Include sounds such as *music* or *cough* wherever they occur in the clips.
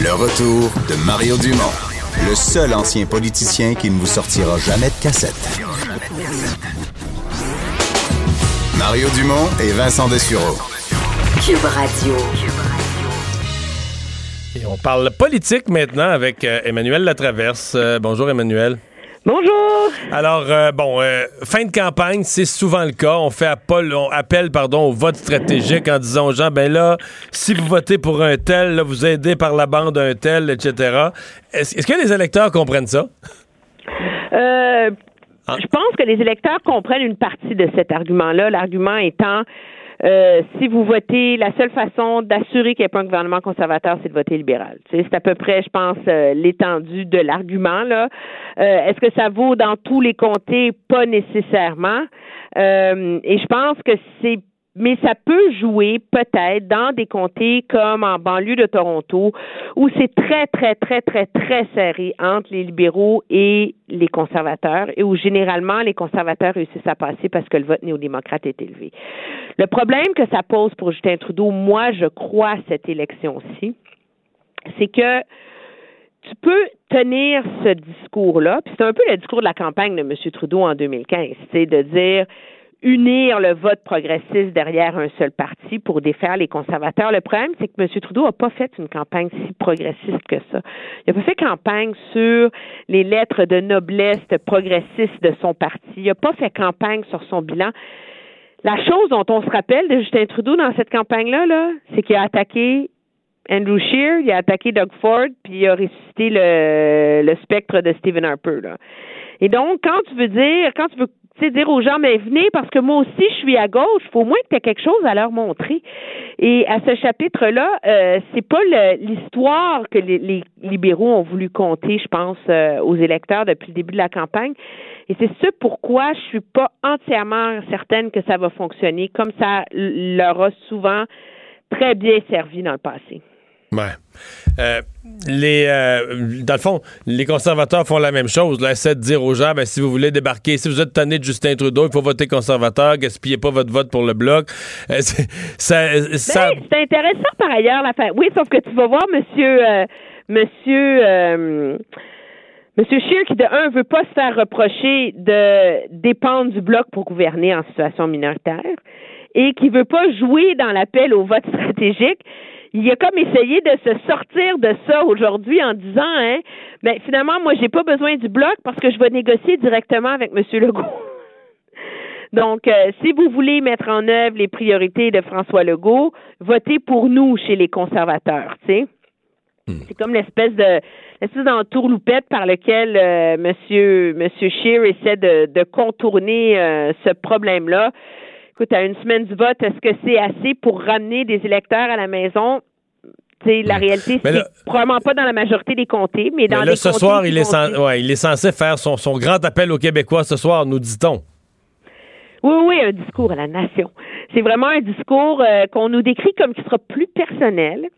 Le retour de Mario Dumont, le seul ancien politicien qui ne vous sortira jamais de cassette. Mario Dumont et Vincent Dessureau. Cube Radio. Et on parle politique maintenant avec euh, Emmanuel Latraverse. Euh, bonjour Emmanuel. Bonjour. Alors, euh, bon, euh, fin de campagne, c'est souvent le cas. On fait appel, on appelle pardon, au vote stratégique en disant aux gens, ben là, si vous votez pour un tel, là, vous aidez par la bande un tel, etc. Est-ce que les électeurs comprennent ça? Euh, Ah. Je pense que les électeurs comprennent une partie de cet argument-là. L'argument étant, euh, si vous votez, la seule façon d'assurer qu'il n'y ait pas un gouvernement conservateur, c'est de voter libéral. C'est à peu près, je pense, euh, l'étendue de l'argument. là. Euh, Est-ce que ça vaut dans tous les comtés? Pas nécessairement. Et je pense que c'est mais ça peut jouer peut-être dans des comtés comme en banlieue de Toronto, où c'est très, très, très, très, très serré entre les libéraux et les conservateurs, et où généralement les conservateurs réussissent à passer parce que le vote néo-démocrate est élevé. Le problème que ça pose pour Justin Trudeau, moi, je crois, cette élection-ci, c'est que tu peux tenir ce discours-là, puis c'est un peu le discours de la campagne de M. Trudeau en 2015, c'est de dire unir le vote progressiste derrière un seul parti pour défaire les conservateurs. Le problème, c'est que M. Trudeau n'a pas fait une campagne si progressiste que ça. Il n'a pas fait campagne sur les lettres de noblesse progressistes de son parti. Il n'a pas fait campagne sur son bilan. La chose dont on se rappelle de Justin Trudeau dans cette campagne-là, là, c'est qu'il a attaqué Andrew Scheer, il a attaqué Doug Ford, puis il a ressuscité le, le spectre de Stephen Harper. Là. Et donc, quand tu veux dire, quand tu veux dire aux gens, mais venez parce que moi aussi je suis à gauche, il faut au moins que tu aies quelque chose à leur montrer. Et à ce chapitre-là, euh, c'est pas le- l'histoire que les, les libéraux ont voulu compter, je pense, euh, aux électeurs depuis le début de la campagne. Et c'est ce pourquoi je suis pas entièrement certaine que ça va fonctionner, comme ça leur a souvent très bien servi dans le passé. Ouais. Euh, les, euh, dans le fond, les conservateurs font la même chose. Là, essaient de dire aux gens, ben, si vous voulez débarquer, si vous êtes tanné de Justin Trudeau, il faut voter conservateur, gaspillez pas votre vote pour le bloc. Euh, *laughs* c'est- ça, ça- Ben, c'est intéressant par ailleurs l'affaire. Oui, sauf que tu vas voir monsieur euh, monsieur euh, Monsieur Scheer qui de un veut pas se faire reprocher de dépendre du bloc pour gouverner en situation minoritaire et qui veut pas jouer dans l'appel au vote stratégique. Il a comme essayé de se sortir de ça aujourd'hui en disant hein, ben finalement moi j'ai pas besoin du bloc parce que je vais négocier directement avec monsieur Legault. *laughs* Donc, euh, si vous voulez mettre en œuvre les priorités de François Legault, votez pour nous chez les conservateurs, tu sais. C'est comme l'espèce de l'espèce d'entourloupette par lequel euh, Monsieur Monsieur Scheer essaie de, de contourner euh, ce problème-là. Écoute, à une semaine du vote, est-ce que c'est assez pour ramener des électeurs à la maison? Tu sais, la réalité, c'est probablement pas dans la majorité des comtés, mais dans mais là, les ce comtés soir, il est, ouais, il censé faire son, son grand appel aux Québécois ce soir, nous dit-on. Oui, oui, un discours à la nation. C'est vraiment un discours euh, qu'on nous décrit comme qui sera plus personnel.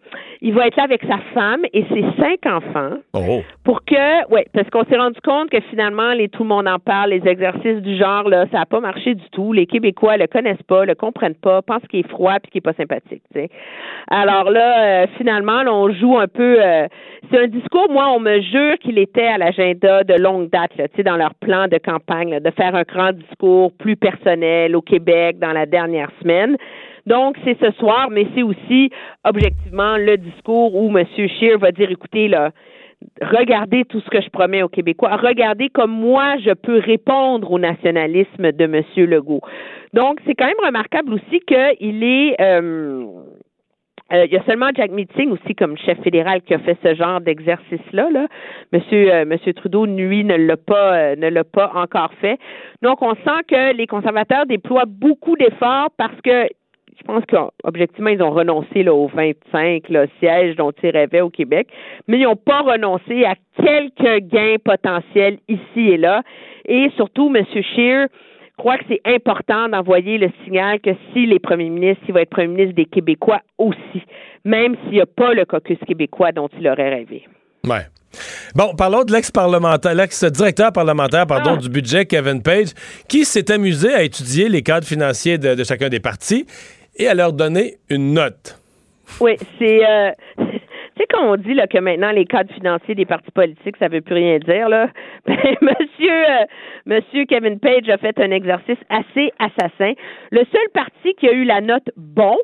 Il va être là avec sa femme et ses cinq enfants Oh. pour que, ouais, parce qu'on s'est rendu compte que finalement, les tout le monde en parle, les exercices du genre là, ça n'a pas marché du tout. Les Québécois le connaissent pas, le comprennent pas, pensent qu'il est froid puis qu'il est pas sympathique. tu sais. Alors là, euh, finalement, là, on joue un peu. euh, c'est un discours, moi, on me jure qu'il était à l'agenda de longue date, là, tu sais, dans leur plan de campagne, là, de faire un grand discours plus personnel au Québec dans la dernière semaine. Donc, c'est ce soir, mais c'est aussi objectivement le discours où M. Scheer va dire, écoutez, là, regardez tout ce que je promets aux Québécois, regardez comme moi je peux répondre au nationalisme de M. Legault. Donc, c'est quand même remarquable aussi qu'il est euh, euh, il y a seulement Jack Meeting aussi comme chef fédéral qui a fait ce genre d'exercice-là. Là. Monsieur, euh, Monsieur Trudeau, lui, ne l'a pas, euh, ne l'a pas encore fait. Donc, on sent que les conservateurs déploient beaucoup d'efforts parce que je pense qu'objectivement, ils ont renoncé là, aux 25 sièges dont ils rêvaient au Québec, mais ils n'ont pas renoncé à quelques gains potentiels ici et là. Et surtout, M. Scheer crois que c'est important d'envoyer le signal que si les premiers ministres, il va être premier ministre des Québécois aussi, même s'il n'y a pas le caucus québécois dont il aurait rêvé. Ouais. Bon, parlons de l'ex-parlementaire, l'ex-directeur parlementaire, pardon, ah. du budget, Kevin Page, qui s'est amusé à étudier les cadres financiers de, chacun des partis et à leur donner une note. Oui, c'est. Euh, on dit là, que maintenant les cadres financiers des partis politiques, ça veut plus rien dire, là. *laughs* Ben, monsieur, euh, monsieur Kevin Page a fait un exercice assez assassin. Le seul parti qui a eu la note bon,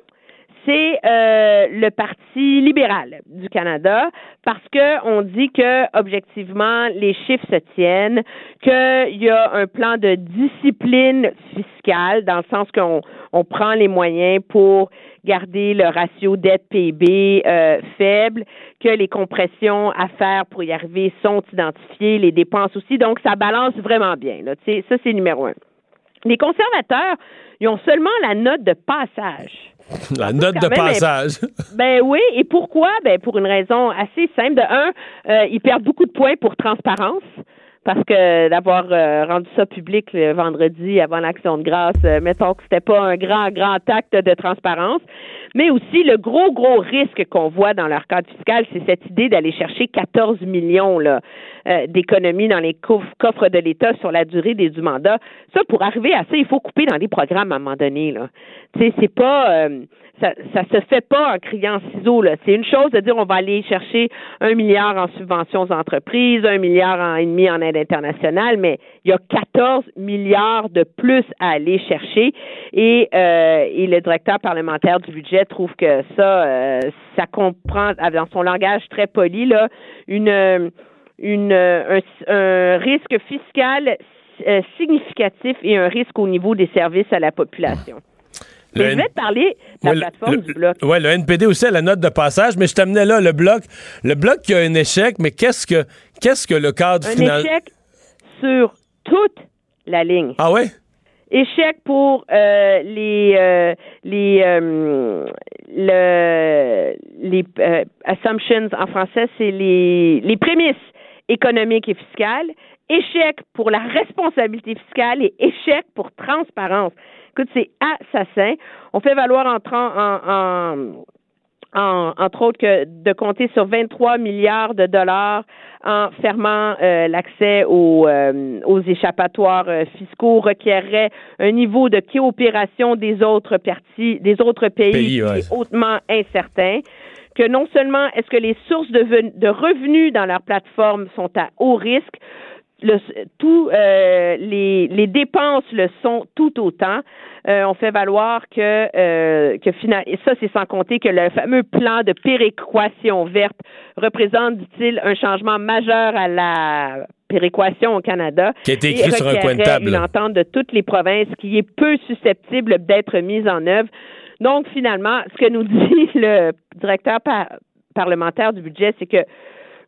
c'est euh, le Parti libéral du Canada parce que on dit que objectivement les chiffres se tiennent, qu'il y a un plan de discipline fiscale dans le sens qu'on on prend les moyens pour garder le ratio dette PIB euh, faible, que les compressions à faire pour y arriver sont identifiées, les dépenses aussi, donc ça balance vraiment bien. Là. Ça c'est numéro un. Les conservateurs, ils ont seulement la note de passage. La note de passage. *laughs* Ben oui, et pourquoi? Ben pour une raison assez simple. De un, euh, ils perdent beaucoup de points pour transparence parce que d'avoir euh, rendu ça public le vendredi avant l'action de grâce, euh, mettons que c'était pas un grand, grand acte de transparence, mais aussi le gros, gros risque qu'on voit dans leur cadre fiscal, c'est cette idée d'aller chercher 14 millions euh, d'économies dans les coffres de l'État sur la durée des, du mandat. Ça, pour arriver à ça, il faut couper dans des programmes à un moment donné. Là. C'est pas ça, ça se fait pas en criant ciseaux. Là. C'est une chose de dire on va aller chercher un milliard en subventions aux entreprises, un milliard et demi en aide internationale, mais il y a 14 milliards de plus à aller chercher. Et, euh, et le directeur parlementaire du budget trouve que ça, euh, ça comprend, dans son langage très poli, là, une, une, un, un risque fiscal euh, significatif et un risque au niveau des services à la population je vais te parler de la plateforme du bloc. Oui, le NPD aussi a la note de passage, mais je t'amenais là, le bloc. Le bloc qui a un échec, mais qu'est-ce que qu'est-ce que le cadre final. Un échec sur toute la ligne. Ah ouais? Échec pour euh, les euh, les euh, le, les assumptions en français, c'est les, les prémices économiques et fiscales. Échec pour la responsabilité fiscale et échec pour transparence. Écoute, c'est assassin. On fait valoir en, en, entre autres que de compter sur 23 milliards de dollars en fermant euh, l'accès aux, euh, aux échappatoires euh, fiscaux requerrait un niveau de coopération des autres parties, des autres pays, hautement incertain que non seulement est-ce que les sources de, de revenus dans leur plateforme sont à haut risque, le, tout, euh, les, les, dépenses le sont tout autant. Euh, on fait valoir que, euh, que et ça c'est sans compter que le fameux plan de péréquation verte représente, dit-il, un changement majeur à la péréquation au Canada. Qui a été écrit sur un coin de table. Une entente de toutes les provinces qui est peu susceptible d'être mise en œuvre. Donc finalement, ce que nous *laughs* dit le directeur parlementaire du budget, c'est que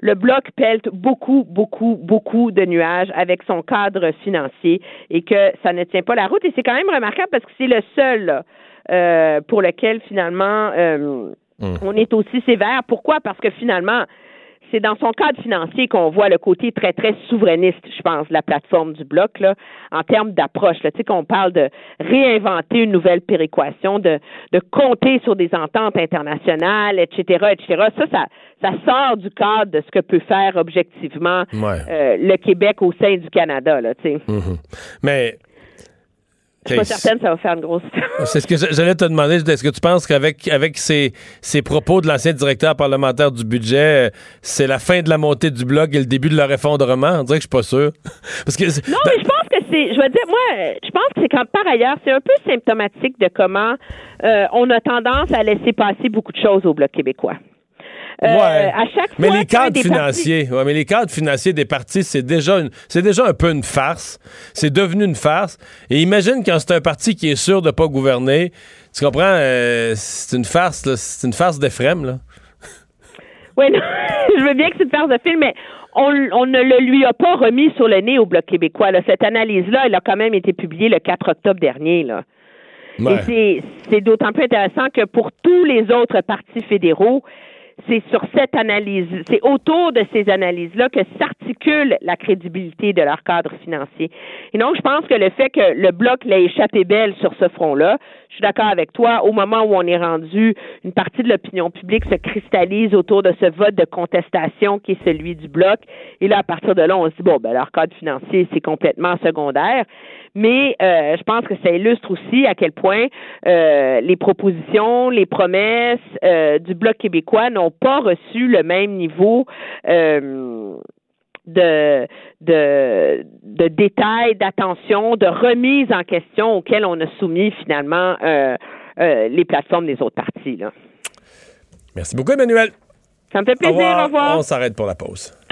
le bloc pelte beaucoup, beaucoup, beaucoup de nuages avec son cadre financier et que ça ne tient pas la route. Et c'est quand même remarquable parce que c'est le seul euh, pour lequel finalement euh, hum. on est aussi sévère. Pourquoi? Parce que finalement, c'est dans son cadre financier qu'on voit le côté très, très souverainiste, je pense, de la plateforme du bloc, là, en termes d'approche. Tu sais, qu'on parle de réinventer une nouvelle péréquation, de, de compter sur des ententes internationales, etc., etc. Ça, ça, ça sort du cadre de ce que peut faire objectivement euh, le Québec au sein du Canada, là, tu sais. Mm-hmm. Mais je suis pas certaine que ça va faire une grosse *laughs* C'est ce que j'allais te demander. Est-ce que tu penses qu'avec avec ces, ces propos de l'ancien directeur parlementaire du budget, c'est la fin de la montée du bloc et le début de leur effondrement? On dirait que je suis pas sûr. *laughs* Parce que non, mais je pense que c'est. Je veux dire, moi, je pense que c'est quand par ailleurs, c'est un peu symptomatique de comment euh, on a tendance à laisser passer beaucoup de choses au bloc québécois. Euh, à chaque mais les cadres financiers, ouais, mais les cadres financiers des partis, c'est déjà une, c'est déjà un peu une farce. C'est devenu une farce. Et imagine quand c'est un parti qui est sûr de pas gouverner, tu comprends? Euh, C'est une farce, c'est une farce d'Ephrem, là. Oui, *laughs* je veux bien que c'est une farce de film, mais on, on, ne le lui a pas remis sur le nez au Bloc québécois. Là. Cette analyse-là, elle a quand même été publiée le 4 octobre dernier. Là. Et c'est d'autant plus intéressant que pour tous les autres partis fédéraux, c'est sur cette analyse, c'est autour de ces analyses-là que s'articule la crédibilité de leur cadre financier. Et donc, je pense que le fait que le bloc l'ait échappé belle sur ce front-là, je suis d'accord avec toi, au moment où on est rendu, une partie de l'opinion publique se cristallise autour de ce vote de contestation qui est celui du bloc. Et là, à partir de là, on se dit, bon, ben, leur cadre financier, c'est complètement secondaire mais euh, je pense que ça illustre aussi à quel point euh, les propositions, les promesses euh, du Bloc québécois n'ont pas reçu le même niveau de, de, de détails, d'attention, de remise en question auxquelles on a soumis finalement les plateformes des autres partis. Là. Merci beaucoup, Emmanuel. Ça me fait plaisir. Au revoir. On s'arrête pour la pause.